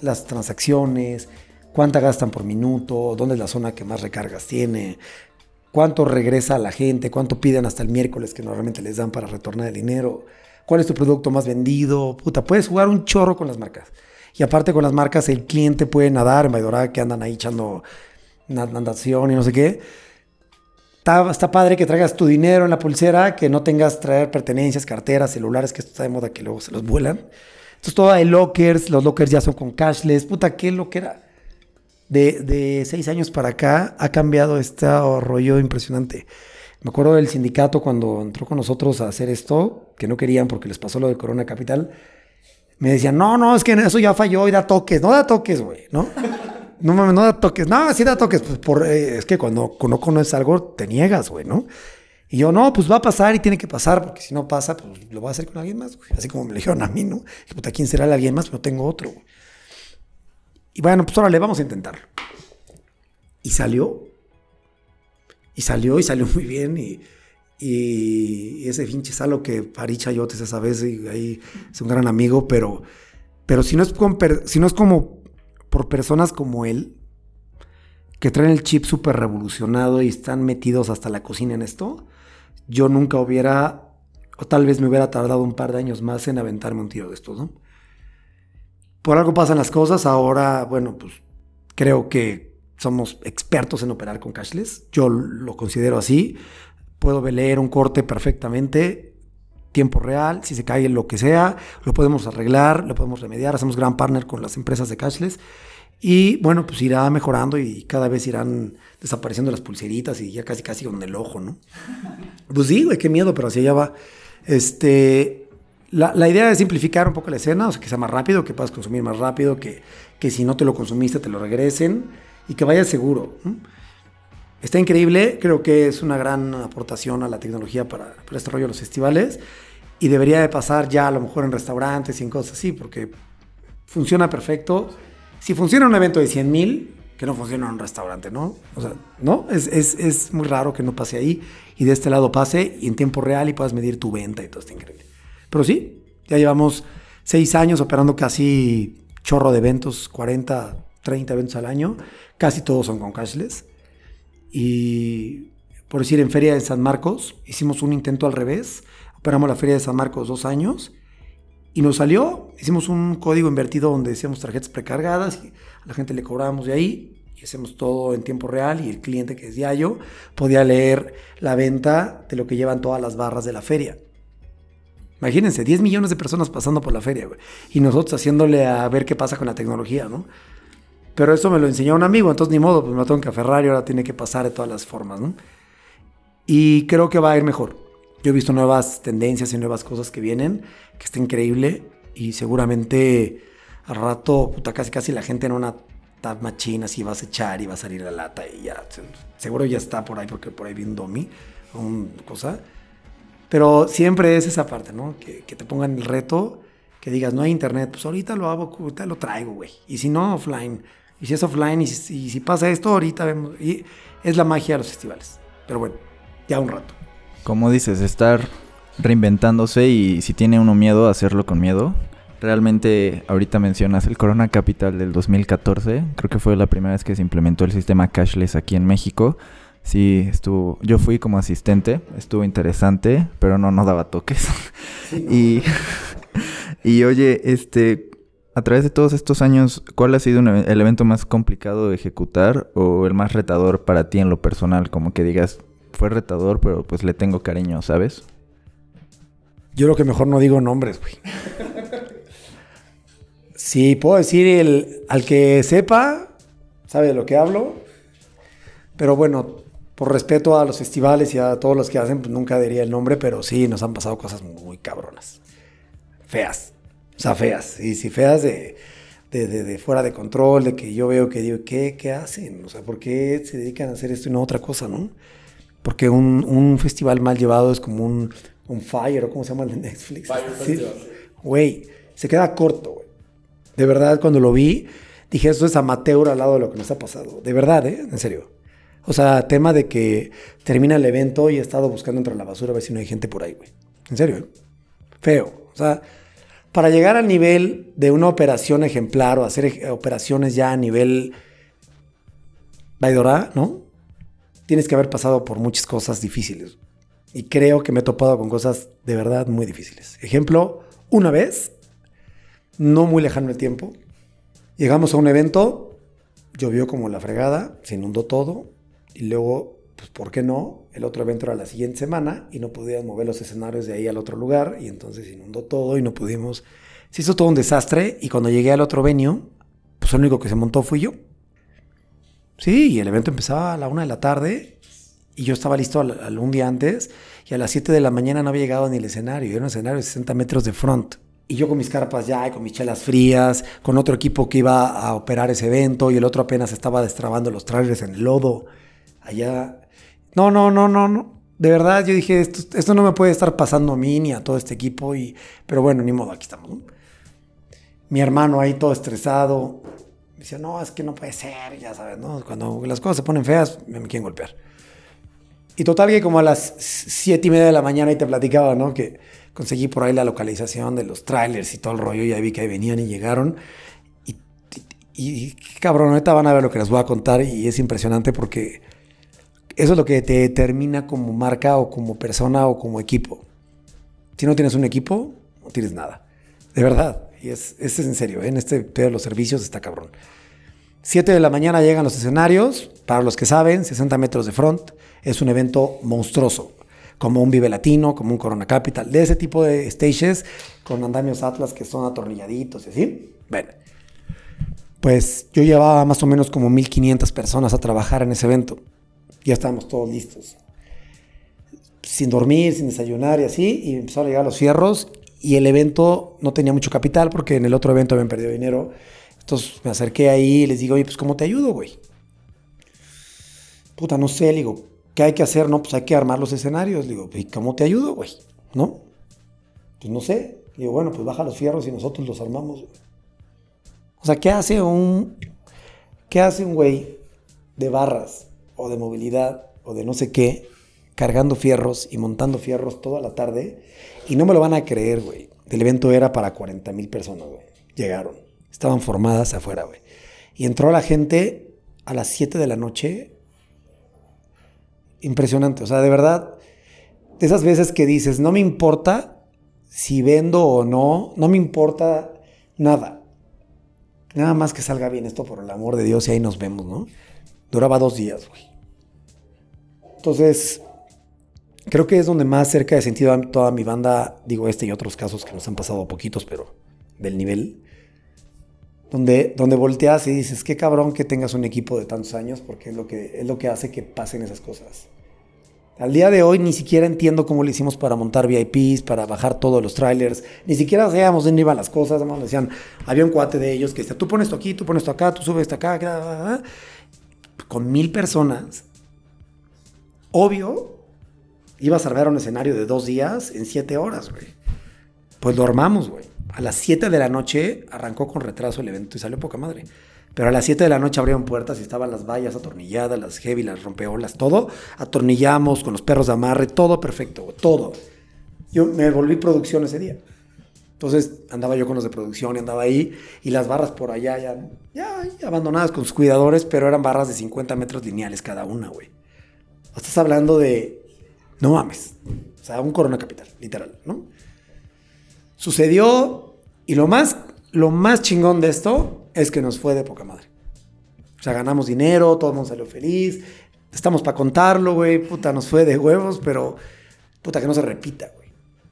las transacciones, cuánta gastan por minuto, dónde es la zona que más recargas tiene, cuánto regresa a la gente, cuánto piden hasta el miércoles que normalmente les dan para retornar el dinero, cuál es tu producto más vendido. Puta, puedes jugar un chorro con las marcas. Y aparte con las marcas, el cliente puede nadar en Baidora, que andan ahí echando natación y no sé qué. Está, está, padre que traigas tu dinero en la pulsera, que no tengas traer pertenencias, carteras, celulares, que esto está de moda que luego se los vuelan. Entonces todo hay lockers, los lockers ya son con cashless. Puta, qué loquera. De, de seis años para acá ha cambiado este rollo impresionante. Me acuerdo del sindicato cuando entró con nosotros a hacer esto, que no querían porque les pasó lo de Corona Capital me decían, no, no, es que eso ya falló y da toques. No da toques, güey, ¿no? [LAUGHS] No mames, no da toques. No, sí da toques. Pues por, eh, es que cuando no conoces algo, te niegas, güey, ¿no? Y yo, no, pues va a pasar y tiene que pasar, porque si no pasa, pues lo voy a hacer con alguien más, güey. Así como me dijeron a mí, ¿no? Puta, ¿quién será el alguien más? Pero tengo otro, güey. Y bueno, pues órale, vamos a intentarlo. Y salió. Y salió y salió [LAUGHS] muy bien. Y, y ese pinche Salo que Paricha Yotes esa vez, y ahí es un gran amigo, pero, pero si, no es si no es como por personas como él, que traen el chip súper revolucionado y están metidos hasta la cocina en esto, yo nunca hubiera, o tal vez me hubiera tardado un par de años más en aventarme un tiro de estos, ¿no? Por algo pasan las cosas, ahora, bueno, pues creo que somos expertos en operar con cashless, yo lo considero así, puedo leer un corte perfectamente, tiempo real, si se cae lo que sea, lo podemos arreglar, lo podemos remediar, hacemos gran partner con las empresas de cashless. Y bueno, pues irá mejorando y cada vez irán desapareciendo las pulseritas y ya casi casi con el ojo, ¿no? [LAUGHS] Pues sí, güey, qué miedo, pero así allá va. Este, la, la, idea es simplificar un poco la escena, o sea, que sea más rápido, que puedas consumir más rápido, que, que si no te lo consumiste te lo regresen que vayas seguro. Está increíble, creo que es una gran aportación a la tecnología para, el desarrollo de los festivales y debería de pasar ya a lo mejor en restaurantes y en cosas así, porque funciona perfecto. Si funciona un evento de 100 mil, que no funciona en un restaurante, ¿no? O sea, ¿no? Es, es, es, muy raro que no pase ahí y de este lado pase y en tiempo real y puedas medir tu venta y todo está increíble. Pero sí, ya llevamos seis años operando casi chorro de eventos, 40, 30 eventos al año, casi todos son con cashless. Y por decir, en Feria de San Marcos hicimos un intento al revés. Operamos la Feria de San Marcos dos años y nos salió. Hicimos un código invertido donde decíamos tarjetas precargadas y a la gente le cobrábamos de ahí y hacemos todo en tiempo real y el cliente que es diario podía leer la venta de lo que llevan todas las barras de la feria. Imagínense, 10 millones de personas pasando por la feria, Y nosotros haciéndole a ver qué pasa con la tecnología, ¿no? Pero eso me lo enseñó un amigo, entonces ni modo, pues me tengo que aferrar y ahora tiene que pasar de todas las formas, ¿no? Y creo que va a ir mejor. Yo he visto nuevas tendencias y nuevas cosas que vienen, que está increíble y seguramente al rato, puta, casi casi la gente en una está machín, así vas a echar y va a salir la lata y ya. Seguro ya está por ahí, porque por ahí viene Domi, una cosa. Pero siempre es esa parte, ¿no? Que, que, te pongan el reto, que digas, no hay internet, pues ahorita lo hago, ahorita lo traigo, güey. Y si no, offline. Y si es offline, y si, y si pasa esto, ahorita vemos. Y es la magia de los festivales. Pero bueno, ya un rato. Como dices, estar reinventándose y si tiene uno miedo, hacerlo con miedo. Realmente, ahorita mencionas el Corona Capital del 2014. Creo que fue la primera vez que se implementó el sistema cashless aquí en México. Sí, estuvo. Yo fui como asistente, estuvo interesante, pero no, no daba toques. [LAUGHS] y, [LAUGHS] y oye, este, a través de todos estos años, ¿cuál ha sido el evento más complicado de ejecutar o el más retador para ti en lo personal? Como que digas, fue retador, pero pues le tengo cariño, ¿sabes? Yo creo que mejor no digo nombres, güey. Sí, puedo decir el, al que sepa, sabe de lo que hablo. Pero bueno, por respeto a los festivales y a todos los que hacen, pues nunca diría el nombre, pero sí, nos han pasado cosas muy cabronas. Feas. O sea, feas. Y si feas de, de, fuera de control, de que yo veo que digo, ¿qué, ¿qué hacen? O sea, ¿por qué se dedican a hacer esto y no otra cosa, no? Porque un, un festival mal llevado es como un, un Fire, o ¿cómo se llama el de Netflix? Fire Güey, se queda corto, güey. De verdad, cuando lo vi, dije, esto es amateur al lado de lo que nos ha pasado. De verdad, ¿eh? En serio. O sea, tema de que termina el evento y he estado buscando entre la basura a ver si no hay gente por ahí, güey. En serio, ¿eh? Feo. O sea, para llegar al nivel de una operación ejemplar o hacer operaciones ya a nivel Baidora, ¿no? Tienes que haber pasado por muchas cosas difíciles. Y creo que me he topado con cosas de verdad muy difíciles. Ejemplo, una vez, no muy lejano el tiempo, llegamos a un evento, llovió como la fregada, se inundó todo, y luego, pues, ¿por qué no? El otro evento era la siguiente semana y no podíamos mover los escenarios de ahí al otro lugar, y entonces inundó todo y no pudimos. Se hizo todo un desastre, y cuando llegué al otro venue, pues el único que se montó fui yo. Sí, y el evento empezaba a la una de la tarde y yo estaba listo al, un día antes y a las 7 de la mañana no había llegado ni el escenario. Era un escenario de 60 metros de front. Y yo con mis carpas ya, y con mis chelas frías, con otro equipo que iba a operar ese evento y el otro apenas estaba destrabando los trailers en el lodo. Allá. No, no, no, no, no. De verdad, yo dije, esto, no me puede estar pasando a mí ni a todo este equipo. Y, pero bueno, ni modo, aquí estamos. Mi hermano ahí todo estresado. Me decía, no, es que no puede ser, ya sabes, ¿no? Cuando las cosas se ponen feas, me quieren golpear. Y total que como a las siete y media de la mañana y te platicaba, ¿no? Que conseguí por ahí la localización de los trailers y todo el rollo, y ahí vi que ahí venían y llegaron. Y, y, cabrón, ahorita van a ver lo que les voy a contar y es impresionante porque eso es lo que te determina como marca o como persona o como equipo. Si no tienes un equipo, no tienes nada. De verdad. Y es, es en serio, ¿eh? en este pedo de los servicios está cabrón. 7 de la mañana llegan los escenarios, para los que saben, 60 metros de front. Es un evento monstruoso, como un Vive Latino, como un Corona Capital, de ese tipo de stages con andamios Atlas que son atornilladitos y así. Bueno, pues yo llevaba más o menos como 1500 personas a trabajar en ese evento. Ya estábamos todos listos. Sin dormir, sin desayunar y así, y empezaron a llegar los fierros y el evento no tenía mucho capital porque en el otro evento habían perdido dinero entonces me acerqué ahí y les digo, oye, pues ¿cómo te ayudo, güey? Puta, no sé, le digo, ¿qué hay que hacer? No, pues hay que armar los escenarios. Le digo, ¿y cómo te ayudo, güey? ¿No? Pues no sé. Le digo, bueno, pues baja los fierros y nosotros los armamos. O sea, ¿qué hace un. ¿Qué hace un güey de barras o de movilidad o de no sé qué, cargando fierros y montando fierros toda la tarde? Y no me lo van a creer, güey. El evento era para 40 mil personas, güey. Llegaron. Estaban formadas afuera, güey. Y entró la gente a las 7 de la noche. Impresionante. O sea, de verdad, de esas veces que dices, no me importa si vendo o no, no me importa nada. Nada más que salga bien esto por el amor de Dios y ahí nos vemos, ¿no? Duraba dos días, güey. Entonces, creo que es donde más cerca he sentido a toda mi banda, digo este y otros casos que nos han pasado poquitos, pero del nivel donde, donde volteas y dices, qué cabrón que tengas un equipo de tantos años, porque es lo que, es lo que hace que pasen esas cosas. Al día de hoy ni siquiera entiendo cómo le hicimos para montar VIPs, para bajar todos los trailers. Ni siquiera sabíamos dónde iban las cosas. Además, decían, había un cuate de ellos que decía, tú pones esto aquí, tú pones esto acá, tú subes esto acá. Con mil personas. Obvio, ibas a armar un escenario de dos días en siete horas, güey. Pues lo armamos, güey. A las siete de la noche arrancó con retraso el evento y salió poca madre. Pero a las 7 de la noche abrieron puertas y estaban las vallas atornilladas, las heavy, las rompeolas, todo. Atornillamos con los perros de amarre, todo perfecto, todo. Yo me volví producción ese día. Entonces andaba yo con los de producción y andaba ahí. Y las barras por allá ya, ya, abandonadas con sus cuidadores, pero eran barras de 50 metros lineales cada una, güey. Estás hablando de. No mames. O sea, un corona capital, literal, ¿no? Sucedió. Y lo más, lo más chingón de esto es que nos fue de poca madre. O sea, ganamos dinero, todo el mundo salió feliz. Estamos para contarlo, güey. Puta, nos fue de huevos, pero puta, que no se repita, güey.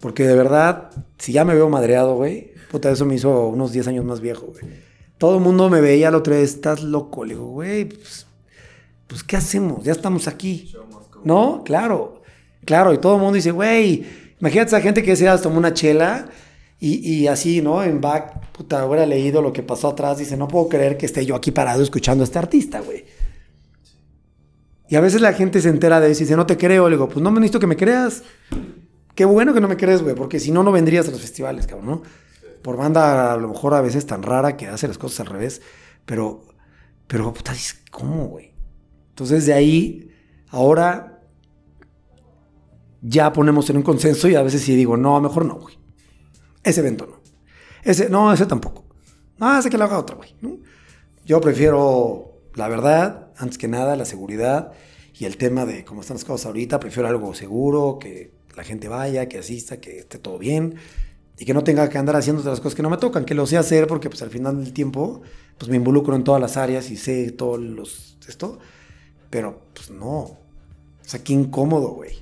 Porque de verdad, si ya me veo madreado, güey, puta, eso me hizo unos 10 años más viejo, güey. Todo el mundo me veía la otra vez, estás loco. Le digo, güey, pues, pues, ¿qué hacemos? Ya estamos aquí. ¿No? Claro, claro. Y todo el mundo dice, güey, imagínate a esa gente que se tomó una chela y, así, ¿no? En back, puta, hubiera leído lo que pasó atrás. Dice, no puedo creer que esté yo aquí parado escuchando a este artista, güey. Y a veces la gente se entera de eso y dice, no te creo. Le digo, pues no me necesito que me creas. Qué bueno que no me crees, güey, porque si no, no vendrías a los festivales, cabrón, ¿no? Por banda, a lo mejor a veces tan rara que hace las cosas al revés. Pero, pero, puta, ¿cómo, güey? Entonces, de ahí, ahora ya ponemos en un consenso y a veces sí digo, no, mejor no, güey. Ese evento no. Ese, no, ese tampoco. No, ese que lo haga otro, güey. Yo prefiero, la verdad, antes que nada, la seguridad y el tema de cómo están las cosas ahorita. Prefiero algo seguro, que la gente vaya, que asista, que esté todo bien y que no tenga que andar haciendo otras cosas que no me tocan, que lo sé hacer porque pues al final del tiempo pues me involucro en todas las áreas y sé todos los esto, pero pues no. O sea, qué incómodo, güey.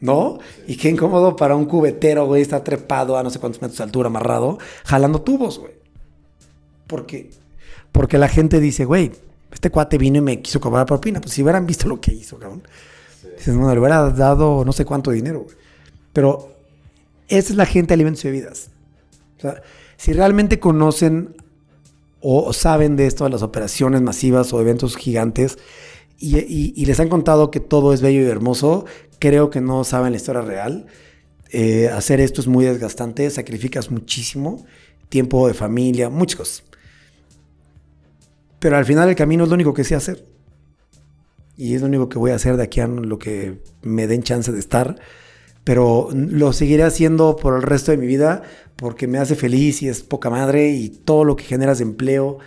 ¿no? Y qué incómodo para un cubetero, güey, está trepado a no sé cuántos metros de altura, amarrado, jalando tubos, güey. Porque, porque la gente dice, güey, este cuate vino y me quiso cobrar propina. Pues si hubieran visto lo que hizo, cabrón. No, le hubiera dado no sé cuánto dinero. Pero esa es la gente de alimentos y bebidas. Si realmente conocen o saben de esto, de las operaciones masivas o eventos gigantes, y, les han contado que todo es bello y hermoso, creo que no saben la historia real. Eh, hacer esto es muy desgastante, sacrificas muchísimo tiempo de familia, muchas cosas. Pero al final el camino es lo único que sé hacer. Y es lo único que voy a hacer de aquí a lo que me den chance de estar. Pero lo seguiré haciendo por el resto de mi vida porque me hace feliz y es poca madre y todo lo que generas de empleo,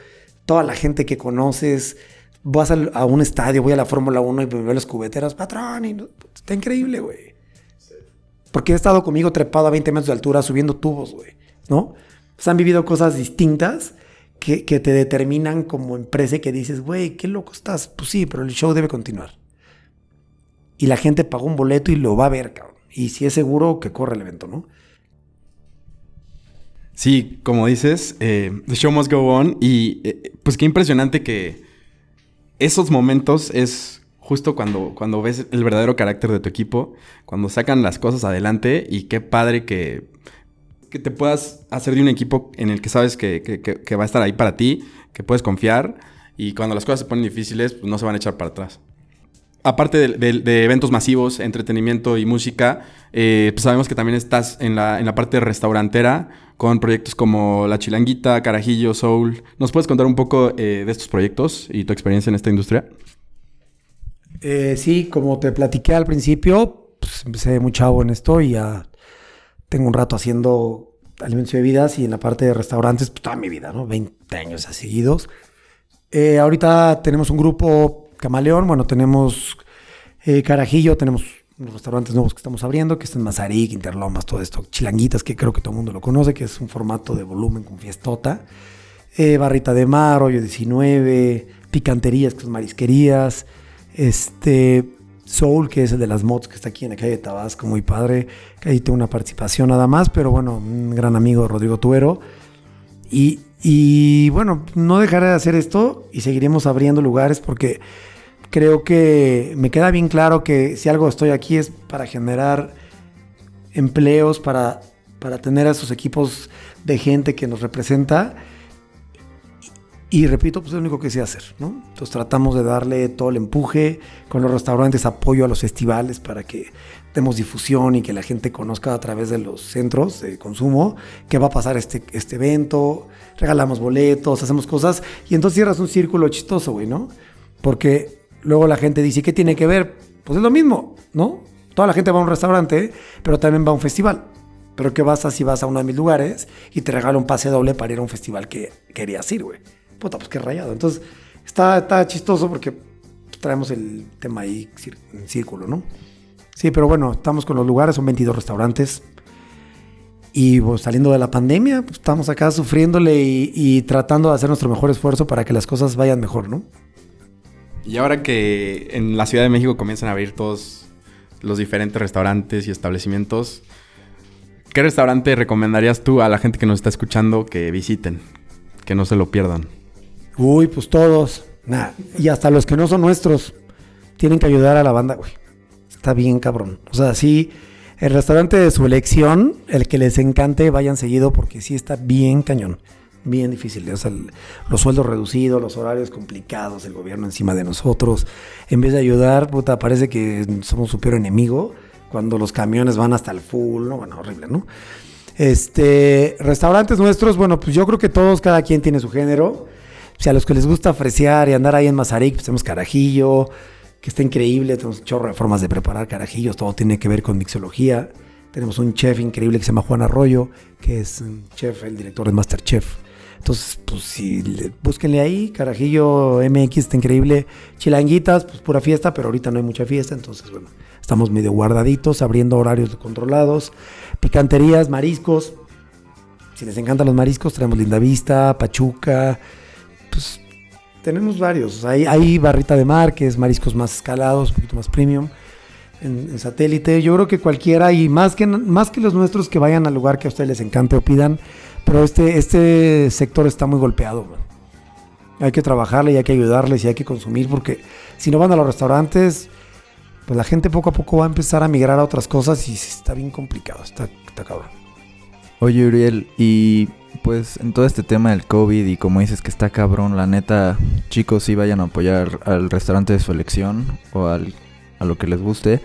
toda la gente que conoces, vas a, un estadio, voy a la Fórmula 1 y me veo los cubeteros, patrón, y está increíble, güey. Porque he estado conmigo trepado a 20 metros de altura subiendo tubos, güey, ¿no? Pues han vivido cosas distintas que, te determinan como empresa y que dices, güey, qué loco estás. Pues sí, pero el show debe continuar. Y la gente pagó un boleto y lo va a ver, cabrón. Y si es seguro, que corre el evento, ¿no? Sí, como dices, eh, the show must go on. Y eh, pues qué impresionante que esos momentos es justo cuando, cuando ves el verdadero carácter de tu equipo, cuando sacan las cosas adelante y qué padre que, que te puedas hacer de un equipo en el que sabes que, va a estar ahí para ti, que puedes confiar y cuando las cosas se ponen difíciles, pues no se van a echar para atrás. Aparte de, eventos masivos, entretenimiento y música, eh, pues sabemos que también estás en la, en la parte restaurantera con proyectos como La Chilanguita, Carajillo, Soul. ¿Nos puedes contar un poco eh, de estos proyectos y tu experiencia en esta industria? Eh, sí, como te platiqué al principio, pues empecé muy chavo en esto y ya tengo un rato haciendo alimentos y bebidas y en la parte de restaurantes, pues toda mi vida, ¿no? 20 años seguidos. Eh, ahorita tenemos un grupo Camaleón, bueno, tenemos Carajillo, tenemos los restaurantes nuevos que estamos abriendo, que están Mazarik, Interlomas, todo esto, Chilanguitas, que creo que todo el mundo lo conoce, que es un formato de volumen con fiestota, eh, Barrita de Mar, Hoyo 19, Picanterías, que son marisquerías, este, Soul, que es el de las mods, que está aquí en la calle de Tabasco, muy padre, que ahí tengo una participación nada más, pero bueno, un gran amigo Rodrigo Tuero. Y, y bueno, no dejaré de hacer esto y seguiremos abriendo lugares porque creo que me queda bien claro que si algo estoy aquí es para generar empleos, para, para tener a esos equipos de gente que nos representa. Y repito, pues es lo único que sé hacer, ¿no? Entonces tratamos de darle todo el empuje con los restaurantes, apoyo a los festivales para que demos difusión y que la gente conozca a través de los centros de consumo qué va a pasar este, este evento, regalamos boletos, hacemos cosas y entonces cierras un círculo chistoso, güey, ¿no? Porque luego la gente dice, ¿qué tiene que ver? Pues es lo mismo, ¿no? Toda la gente va a un restaurante, pero también va a un festival. Pero ¿qué vas a si vas a uno de mis lugares y te regalo un pase doble para ir a un festival que querías ir, güey? Puta, pues qué rayado. Entonces, está, está chistoso porque traemos el tema ahí en círculo, ¿no? Sí, pero bueno, estamos con los lugares, son 22 restaurantes. Y pues, saliendo de la pandemia, pues, estamos acá sufriéndole y, y, tratando de hacer nuestro mejor esfuerzo para que las cosas vayan mejor, ¿no? Y ahora que en la Ciudad de México comienzan a abrir todos los diferentes restaurantes y establecimientos, ¿qué restaurante recomendarías tú a la gente que nos está escuchando que visiten? Que no se lo pierdan. Uy, pues todos. Nah. Y hasta los que no son nuestros tienen que ayudar a la banda, güey. Está bien cabrón. O sea, sí, el restaurante de su elección, el que les encante, vayan seguido porque sí está bien cañón. Bien difícil. O sea, los sueldos reducidos, los horarios complicados, el gobierno encima de nosotros. En vez de ayudar, puta, parece que somos su peor enemigo. Cuando los camiones van hasta el full, ¿no? Bueno, horrible, ¿no? Este, restaurantes nuestros, bueno, pues yo creo que todos, cada quien tiene su género. Si a los que les gusta fresear y andar ahí en Mazarik, pues tenemos carajillo, que está increíble. Tenemos chorro de formas de preparar carajillos. Todo tiene que ver con mixología. Tenemos un chef increíble que se llama Juan Arroyo, que es un chef, el director de Masterchef. Entonces, pues le, búsquenle ahí, Carajillo MX está increíble. Chilanguitas, pues pura fiesta, pero ahorita no hay mucha fiesta. Entonces, bueno, estamos medio guardaditos, abriendo horarios controlados. Picanterías, mariscos. Si les encantan los mariscos, traemos Linda Vista, Pachuca, pues tenemos varios. Hay, hay barrita de mar, que es mariscos más escalados, un poquito más premium. En, satélite, yo creo que cualquiera y más que, más que los nuestros que vayan al lugar que a ustedes les encante o pidan, pero este, este sector está muy golpeado. Hay que trabajarle y hay que ayudarles y hay que consumir porque si no van a los restaurantes, pues la gente poco a poco va a empezar a migrar a otras cosas y está bien complicado, está, está cabrón. Oye Uriel, y pues en todo este tema del COVID y como dices que está cabrón, la neta, chicos sí vayan a apoyar al restaurante de su elección o al, a lo que les guste.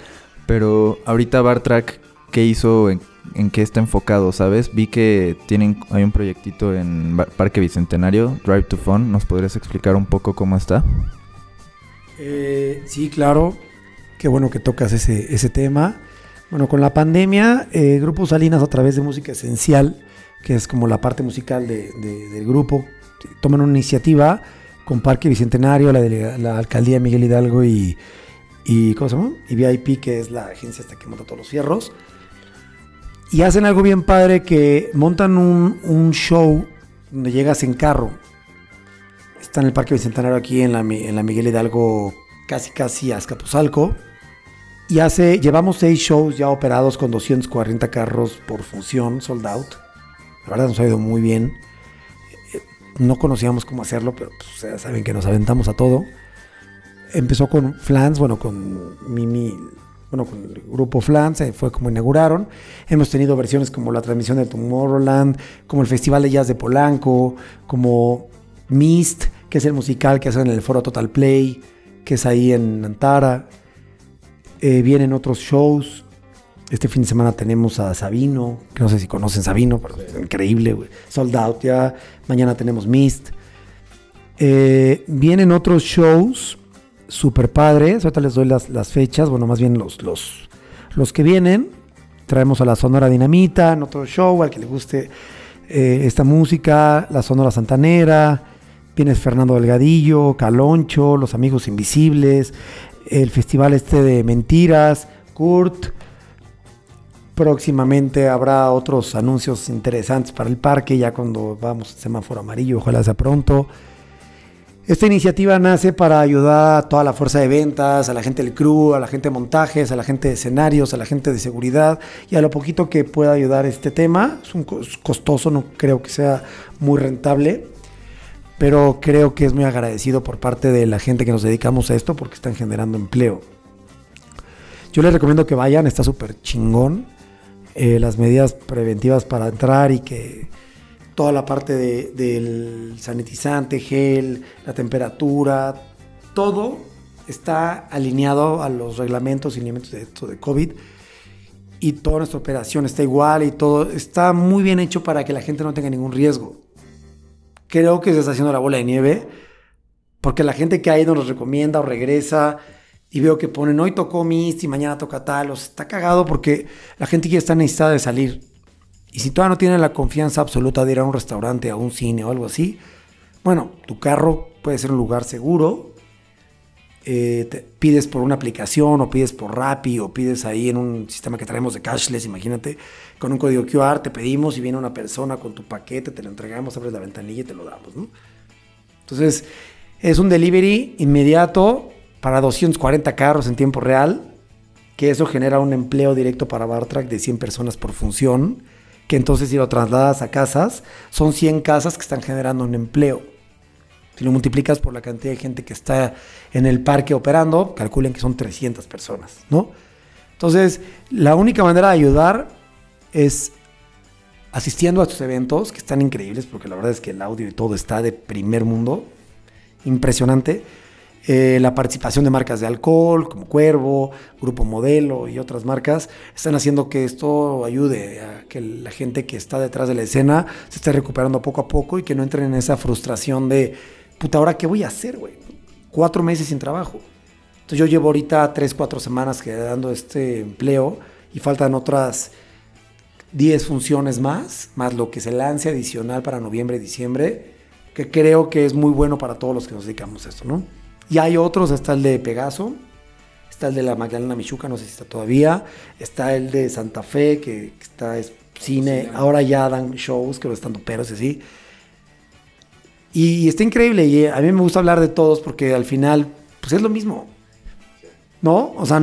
Pero ahorita Bartrack, ¿qué hizo? En, ¿En qué está enfocado? ¿Sabes? Vi que tienen, hay un proyectito en Parque Bicentenario, Drive to Fun. ¿Nos podrías explicar un poco cómo está? Eh, sí, claro. Qué bueno que tocas ese, ese tema. Bueno, con la pandemia, eh, Grupo Salinas a través de Música Esencial que es como la parte musical de, de, del grupo, toman una iniciativa con Parque Bicentenario, la, la alcaldía Miguel Hidalgo y, y, ¿cómo se llama? Y VIP, que es la agencia hasta que monta todos los fierros. Y hacen algo bien padre que montan un, un show donde llegas en carro. Está en el Parque Bicentenario aquí en la, en la Miguel Hidalgo, casi casi a Escapuzalco. Y hace, llevamos seis shows ya operados con 240 carros por función, sold out. La verdad nos ha ido muy bien. No conocíamos cómo hacerlo, pero pues, ya saben que nos aventamos a todo. Empezó con Flans, bueno, con Mimi, bueno, con el grupo Flans, fue como inauguraron. Hemos tenido versiones como la transmisión de Tomorrowland, como el Festival de Jazz de Polanco, como Mist, que es el musical que hacen en el Foro Total Play, que es ahí en Antara. Eh, vienen otros shows. Este fin de semana tenemos a Sabino, que no sé si conocen Sabino, pero es increíble, güey. Sold out ya. Mañana tenemos Mist. Eh, vienen otros shows super padres. Ahorita les doy las, fechas, bueno, más bien los, los, los, que vienen. Traemos a la Sonora Dinamita en otro show, al que le guste eh, esta música. La Sonora Santanera. Viene Fernando Delgadillo, Caloncho, Los Amigos Invisibles. El festival este de Mentiras, Kurt. Próximamente habrá otros anuncios interesantes para el parque, ya cuando vamos al semáforo amarillo, ojalá sea pronto. Esta iniciativa nace para ayudar a toda la fuerza de ventas, a la gente del crew, a la gente de montajes, a la gente de escenarios, a la gente de seguridad y a lo poquito que pueda ayudar este tema. Es un costoso, no creo que sea muy rentable. pero creo que es muy agradecido por parte de la gente que nos dedicamos a esto porque están generando empleo. Yo les recomiendo que vayan, está súper chingón. Eh, las medidas preventivas para entrar y que toda la parte del sanitizante, gel, la temperatura, todo está alineado a los reglamentos y lineamientos de esto de COVID y toda nuestra operación está igual y todo está muy bien hecho para que la gente no tenga ningún riesgo. Creo que se está haciendo la bola de nieve porque la gente que ha ido nos recomienda o regresa y veo que ponen hoy tocó Mist y mañana toca tal, o está cagado porque la gente quiere estar necesitada de salir. Y si todavía no tiene la confianza absoluta de ir a un restaurante, a un cine o algo así, bueno, tu carro puede ser un lugar seguro. Eh, te pides por una aplicación o pides por Rappi o pides ahí en un sistema que traemos de cashless, imagínate, con un código QR te pedimos y viene una persona con tu paquete, te lo entregamos, abres la ventanilla y te lo damos, ¿no? Entonces, es un delivery inmediato, para 240 carros en tiempo real, que eso genera un empleo directo para Bartrack de 100 personas por función, que entonces si lo trasladas a casas, son 100 casas que están generando un empleo. Si lo multiplicas por la cantidad de gente que está en el parque operando, calculen que son 300 personas, ¿no? Entonces, la única manera de ayudar es asistiendo a estos eventos, que están increíbles, porque la verdad es que el audio y todo está de primer mundo, impresionante eh, la participación de marcas de alcohol como Cuervo, Grupo Modelo y otras marcas están haciendo que esto ayude a que la gente que está detrás de la escena se esté recuperando poco a poco y que no entren en esa frustración de, puta, ¿ahora qué voy a hacer, güey? Cuatro meses sin trabajo. Entonces yo llevo ahorita tres, cuatro semanas quedando este empleo y faltan otras 10 funciones más, más lo que se lance adicional para noviembre y diciembre, que creo que es muy bueno para todos los que nos dedicamos a esto, ¿no? Y hay otros, está el de Pegaso, está el de la Magdalena Michuca, no sé si está todavía, está el de Santa Fe, que, está es cine, ahora ya dan shows, que lo están peros y así. Y está increíble, y a mí me gusta hablar de todos porque al final, pues es lo mismo. ¿No? O sea,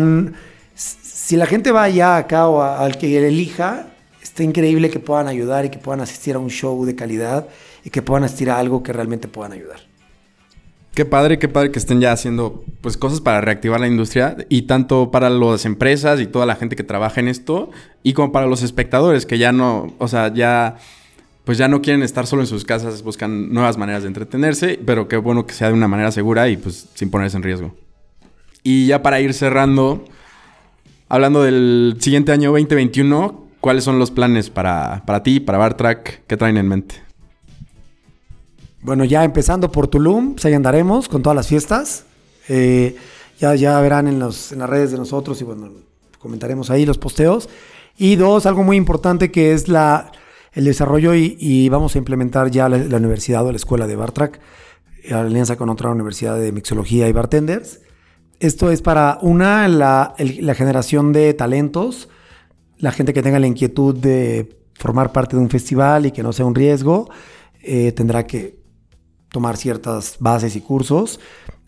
si la gente va allá acá o al que elija, está increíble que puedan ayudar y que puedan asistir a un show de calidad y que puedan asistir a algo que realmente puedan ayudar. Qué padre, qué padre que estén ya haciendo pues cosas para reactivar la industria y tanto para las empresas y toda la gente que trabaja en esto y como para los espectadores que ya no, o sea, ya pues ya no quieren estar solo en sus casas, buscan nuevas maneras de entretenerse, pero qué bueno que sea de una manera segura y pues sin ponerse en riesgo. Y ya para ir cerrando, hablando del siguiente año 2021, ¿cuáles son los planes para, para ti, para Bartrack? ¿Qué traen en mente? Bueno, ya empezando por Tulum, pues ahí andaremos con todas las fiestas. Eh, ya, ya verán en, los, en las redes de nosotros y bueno, comentaremos ahí los posteos. Y dos, algo muy importante que es la, el desarrollo y, vamos a implementar ya la, universidad o la escuela de Bartrack, en alianza con otra universidad de mixología y bartenders. Esto es para una, la, la generación de talentos, la gente que tenga la inquietud de formar parte de un festival y que no sea un riesgo, eh, tendrá que tomar ciertas bases y cursos,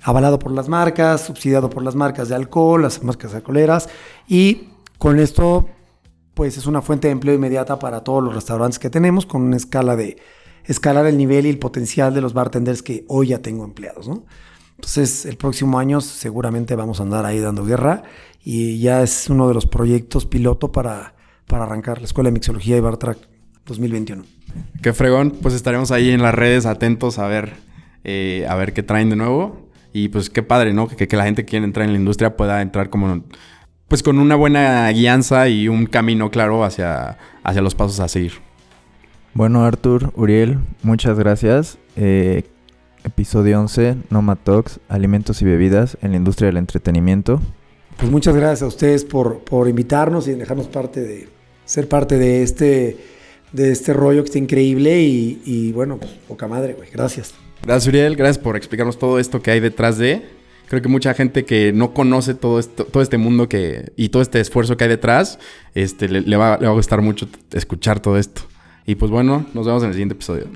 avalado por las marcas, subsidiado por las marcas de alcohol, las marcas alcoholeras, y con esto, pues es una fuente de empleo inmediata para todos los restaurantes que tenemos, con una escala de escalar el nivel y el potencial de los bartenders que hoy ya tengo empleados. Entonces, el próximo año seguramente vamos a andar ahí dando guerra y ya es uno de los proyectos piloto para, para arrancar la Escuela de Mixología y Bartrack 2021. Qué fregón, pues estaremos ahí en las redes atentos a ver, eh, a ver qué traen de nuevo. Y pues qué padre, ¿no? Que, que, la gente que quiere entrar en la industria pueda entrar como, pues con una buena guianza y un camino claro hacia, hacia los pasos a seguir. Bueno, Artur, Uriel, muchas gracias. Eh, episodio 11, Noma Talks, Alimentos y Bebidas en la Industria del Entretenimiento. Pues muchas gracias a ustedes por, por invitarnos y dejarnos parte de, ser parte de este de este rollo que está increíble y, bueno, pues, poca madre, güey. Gracias. Gracias, Uriel. Gracias por explicarnos todo esto que hay detrás de. Creo que mucha gente que no conoce todo, esto, todo este mundo que, y todo este esfuerzo que hay detrás, este, le, va, le va a gustar mucho escuchar todo esto. Y pues bueno, nos vemos en el siguiente episodio.